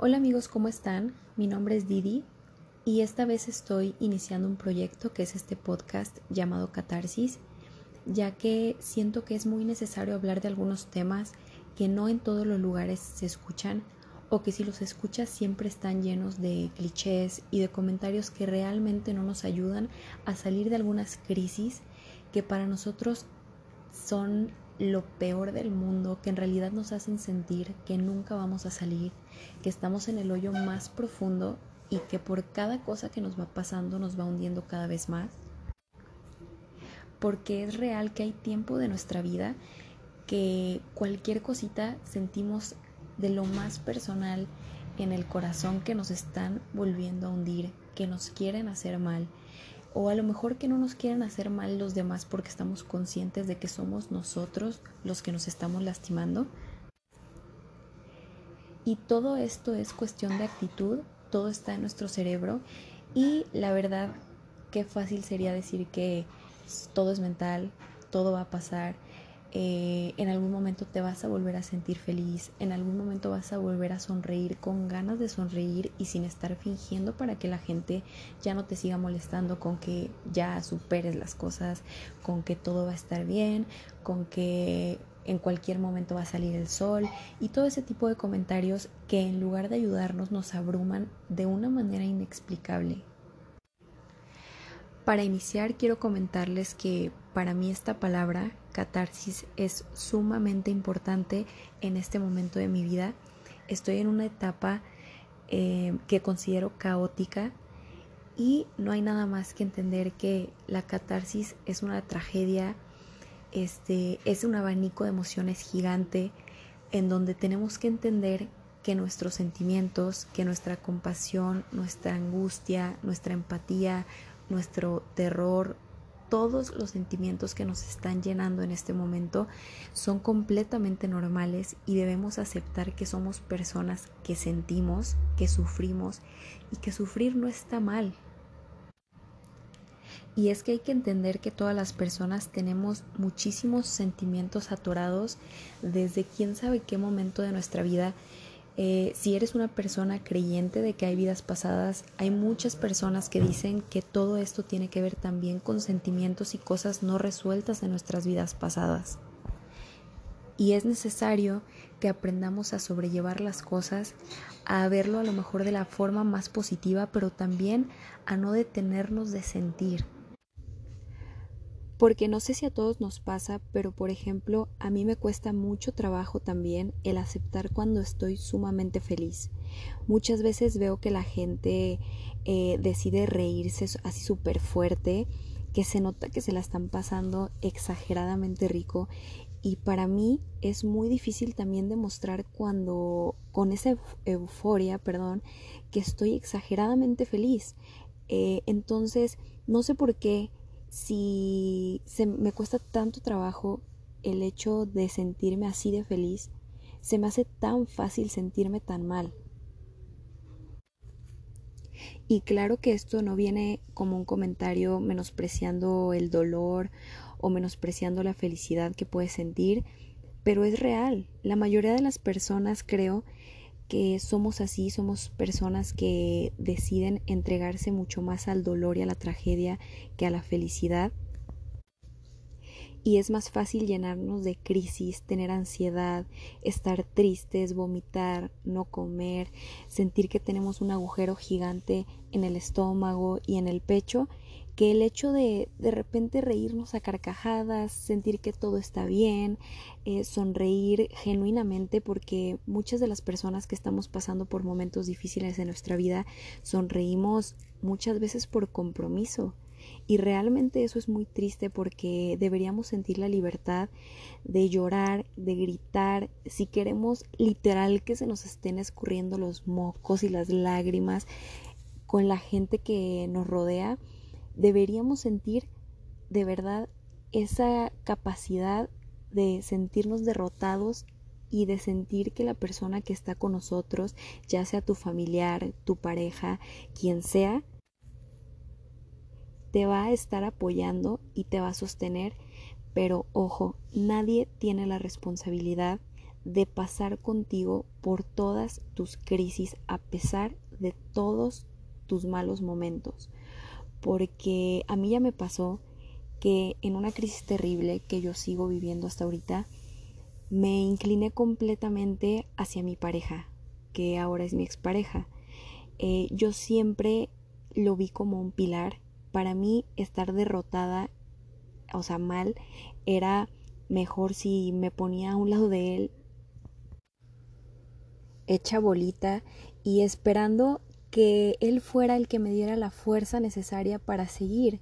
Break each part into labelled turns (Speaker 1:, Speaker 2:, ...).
Speaker 1: Hola amigos, ¿cómo están? Mi nombre es Didi y esta vez estoy iniciando un proyecto que es este podcast llamado Catarsis, ya que siento que es muy necesario hablar de algunos temas que no en todos los lugares se escuchan o que si los escuchas siempre están llenos de clichés y de comentarios que realmente no nos ayudan a salir de algunas crisis que para nosotros son lo peor del mundo, que en realidad nos hacen sentir que nunca vamos a salir, que estamos en el hoyo más profundo y que por cada cosa que nos va pasando nos va hundiendo cada vez más. Porque es real que hay tiempo de nuestra vida que cualquier cosita sentimos de lo más personal en el corazón que nos están volviendo a hundir, que nos quieren hacer mal o a lo mejor que no nos quieren hacer mal los demás porque estamos conscientes de que somos nosotros los que nos estamos lastimando. Y todo esto es cuestión de actitud, todo está en nuestro cerebro y la verdad qué fácil sería decir que todo es mental, todo va a pasar, eh, en algún momento te vas a volver a sentir feliz, en algún momento vas a volver a sonreír con ganas de sonreír y sin estar fingiendo para que la gente ya no te siga molestando con que ya superes las cosas, con que todo va a estar bien, con que en cualquier momento va a salir el sol y todo ese tipo de comentarios que en lugar de ayudarnos nos abruman de una manera inexplicable. Para iniciar quiero comentarles que para mí esta palabra, catarsis, es sumamente importante en este momento de mi vida. Estoy en una etapa eh, que considero caótica y no hay nada más que entender que la catarsis es una tragedia, este, es un abanico de emociones gigante en donde tenemos que entender que nuestros sentimientos, que nuestra compasión, nuestra angustia, nuestra empatía, nuestro terror, todos los sentimientos que nos están llenando en este momento son completamente normales y debemos aceptar que somos personas que sentimos, que sufrimos y que sufrir no está mal. Y es que hay que entender que todas las personas tenemos muchísimos sentimientos atorados desde quién sabe qué momento de nuestra vida eh, si eres una persona creyente de que hay vidas pasadas, hay muchas personas que dicen que todo esto tiene que ver también con sentimientos y cosas no resueltas de nuestras vidas pasadas. Y es necesario que aprendamos a sobrellevar las cosas, a verlo a lo mejor de la forma más positiva, pero también a no detenernos de sentir porque no sé si a todos nos pasa, pero por ejemplo, a mí me cuesta mucho trabajo también el aceptar cuando estoy sumamente feliz. Muchas veces veo que la gente eh, decide reírse así súper fuerte, que se nota que se la están pasando exageradamente rico y para mí es muy difícil también demostrar cuando con esa euforia, perdón, que estoy exageradamente feliz. Eh, entonces, no sé por qué si se me cuesta tanto trabajo el hecho de sentirme así de feliz, se me hace tan fácil sentirme tan mal. Y claro que esto no viene como un comentario menospreciando el dolor o menospreciando la felicidad que puedes sentir, pero es real. La mayoría de las personas creo que somos así, somos personas que deciden entregarse mucho más al dolor y a la tragedia que a la felicidad. Y es más fácil llenarnos de crisis, tener ansiedad, estar tristes, vomitar, no comer, sentir que tenemos un agujero gigante en el estómago y en el pecho que el hecho de de repente reírnos a carcajadas, sentir que todo está bien, eh, sonreír genuinamente, porque muchas de las personas que estamos pasando por momentos difíciles en nuestra vida sonreímos muchas veces por compromiso. Y realmente eso es muy triste porque deberíamos sentir la libertad de llorar, de gritar, si queremos literal que se nos estén escurriendo los mocos y las lágrimas con la gente que nos rodea deberíamos sentir de verdad esa capacidad de sentirnos derrotados y de sentir que la persona que está con nosotros, ya sea tu familiar, tu pareja, quien sea, te va a estar apoyando y te va a sostener, pero ojo, nadie tiene la responsabilidad de pasar contigo por todas tus crisis a pesar de todos tus malos momentos. Porque a mí ya me pasó que en una crisis terrible que yo sigo viviendo hasta ahorita, me incliné completamente hacia mi pareja, que ahora es mi expareja. Eh, yo siempre lo vi como un pilar. Para mí estar derrotada, o sea, mal, era mejor si me ponía a un lado de él, hecha bolita y esperando que él fuera el que me diera la fuerza necesaria para seguir.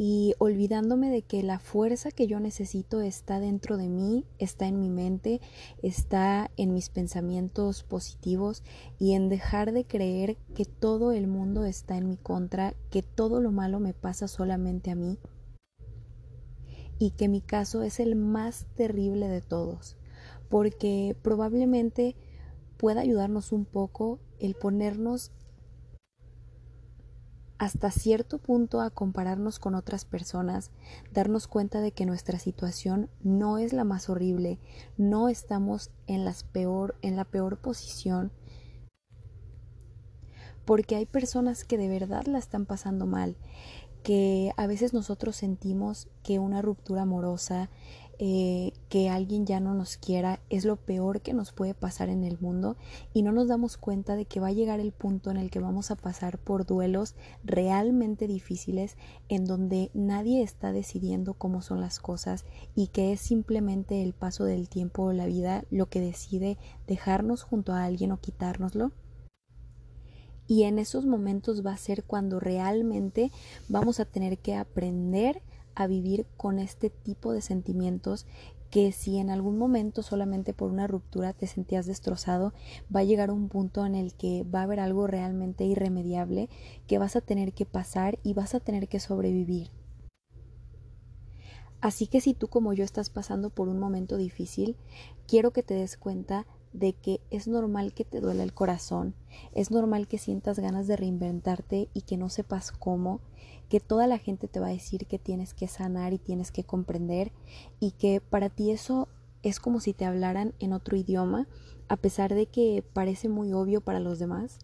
Speaker 1: Y olvidándome de que la fuerza que yo necesito está dentro de mí, está en mi mente, está en mis pensamientos positivos y en dejar de creer que todo el mundo está en mi contra, que todo lo malo me pasa solamente a mí y que mi caso es el más terrible de todos, porque probablemente pueda ayudarnos un poco el ponernos hasta cierto punto a compararnos con otras personas, darnos cuenta de que nuestra situación no es la más horrible, no estamos en, peor, en la peor posición, porque hay personas que de verdad la están pasando mal, que a veces nosotros sentimos que una ruptura amorosa, eh, que alguien ya no nos quiera es lo peor que nos puede pasar en el mundo y no nos damos cuenta de que va a llegar el punto en el que vamos a pasar por duelos realmente difíciles en donde nadie está decidiendo cómo son las cosas y que es simplemente el paso del tiempo o la vida lo que decide dejarnos junto a alguien o quitárnoslo. Y en esos momentos va a ser cuando realmente vamos a tener que aprender a vivir con este tipo de sentimientos que si en algún momento solamente por una ruptura te sentías destrozado, va a llegar un punto en el que va a haber algo realmente irremediable que vas a tener que pasar y vas a tener que sobrevivir. Así que si tú como yo estás pasando por un momento difícil, quiero que te des cuenta de que es normal que te duele el corazón, es normal que sientas ganas de reinventarte y que no sepas cómo, que toda la gente te va a decir que tienes que sanar y tienes que comprender y que para ti eso es como si te hablaran en otro idioma, a pesar de que parece muy obvio para los demás.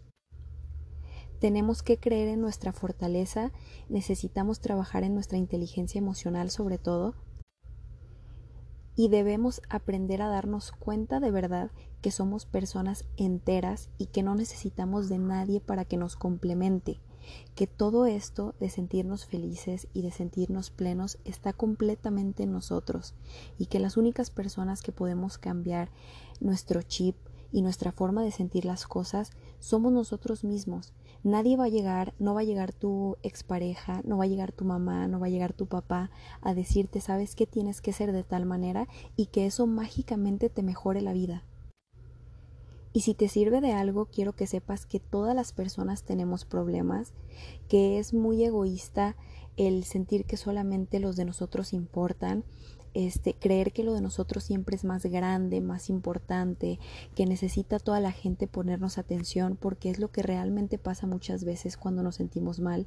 Speaker 1: Tenemos que creer en nuestra fortaleza, necesitamos trabajar en nuestra inteligencia emocional sobre todo, y debemos aprender a darnos cuenta de verdad que somos personas enteras y que no necesitamos de nadie para que nos complemente, que todo esto de sentirnos felices y de sentirnos plenos está completamente en nosotros y que las únicas personas que podemos cambiar nuestro chip y nuestra forma de sentir las cosas somos nosotros mismos. Nadie va a llegar, no va a llegar tu expareja, no va a llegar tu mamá, no va a llegar tu papá a decirte, sabes que tienes que ser de tal manera y que eso mágicamente te mejore la vida. Y si te sirve de algo, quiero que sepas que todas las personas tenemos problemas, que es muy egoísta el sentir que solamente los de nosotros importan, este, creer que lo de nosotros siempre es más grande, más importante, que necesita toda la gente ponernos atención, porque es lo que realmente pasa muchas veces cuando nos sentimos mal.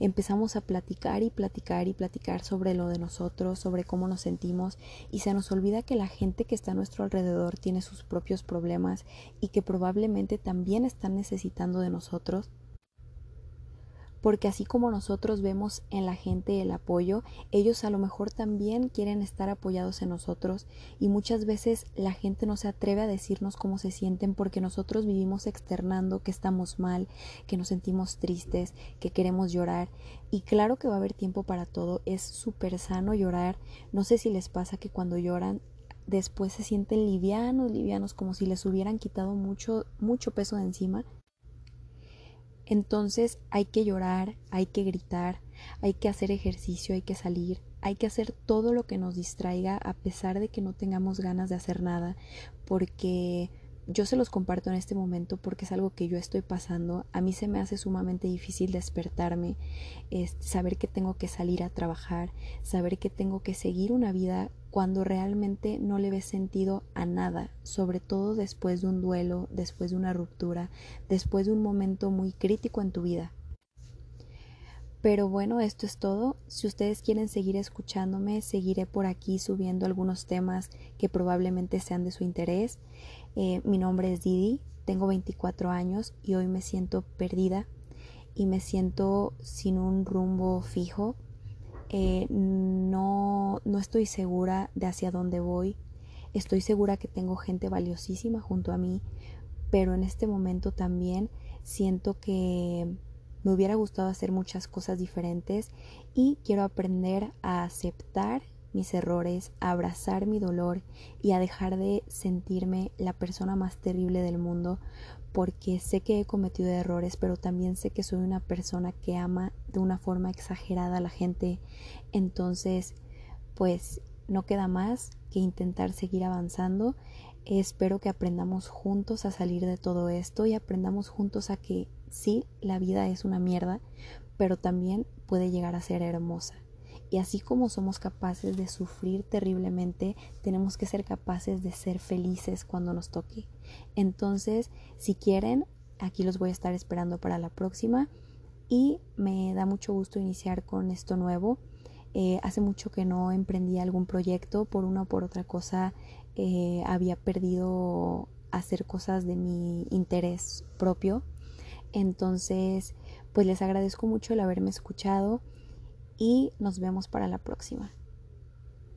Speaker 1: Empezamos a platicar y platicar y platicar sobre lo de nosotros, sobre cómo nos sentimos, y se nos olvida que la gente que está a nuestro alrededor tiene sus propios problemas y que probablemente también están necesitando de nosotros porque así como nosotros vemos en la gente el apoyo, ellos a lo mejor también quieren estar apoyados en nosotros y muchas veces la gente no se atreve a decirnos cómo se sienten porque nosotros vivimos externando que estamos mal, que nos sentimos tristes, que queremos llorar. Y claro que va a haber tiempo para todo, es súper sano llorar, no sé si les pasa que cuando lloran después se sienten livianos, livianos, como si les hubieran quitado mucho, mucho peso de encima entonces hay que llorar, hay que gritar, hay que hacer ejercicio, hay que salir, hay que hacer todo lo que nos distraiga a pesar de que no tengamos ganas de hacer nada, porque yo se los comparto en este momento porque es algo que yo estoy pasando. A mí se me hace sumamente difícil despertarme, saber que tengo que salir a trabajar, saber que tengo que seguir una vida cuando realmente no le ves sentido a nada, sobre todo después de un duelo, después de una ruptura, después de un momento muy crítico en tu vida. Pero bueno, esto es todo. Si ustedes quieren seguir escuchándome, seguiré por aquí subiendo algunos temas que probablemente sean de su interés. Eh, mi nombre es Didi, tengo 24 años y hoy me siento perdida y me siento sin un rumbo fijo. Eh, no, no estoy segura de hacia dónde voy. Estoy segura que tengo gente valiosísima junto a mí, pero en este momento también siento que me hubiera gustado hacer muchas cosas diferentes y quiero aprender a aceptar mis errores, a abrazar mi dolor y a dejar de sentirme la persona más terrible del mundo porque sé que he cometido errores, pero también sé que soy una persona que ama de una forma exagerada a la gente. Entonces, pues no queda más que intentar seguir avanzando. Espero que aprendamos juntos a salir de todo esto y aprendamos juntos a que sí, la vida es una mierda, pero también puede llegar a ser hermosa. Y así como somos capaces de sufrir terriblemente, tenemos que ser capaces de ser felices cuando nos toque. Entonces, si quieren, aquí los voy a estar esperando para la próxima. Y me da mucho gusto iniciar con esto nuevo. Eh, hace mucho que no emprendí algún proyecto, por una o por otra cosa eh, había perdido hacer cosas de mi interés propio entonces, pues les agradezco mucho el haberme escuchado y nos vemos para la próxima.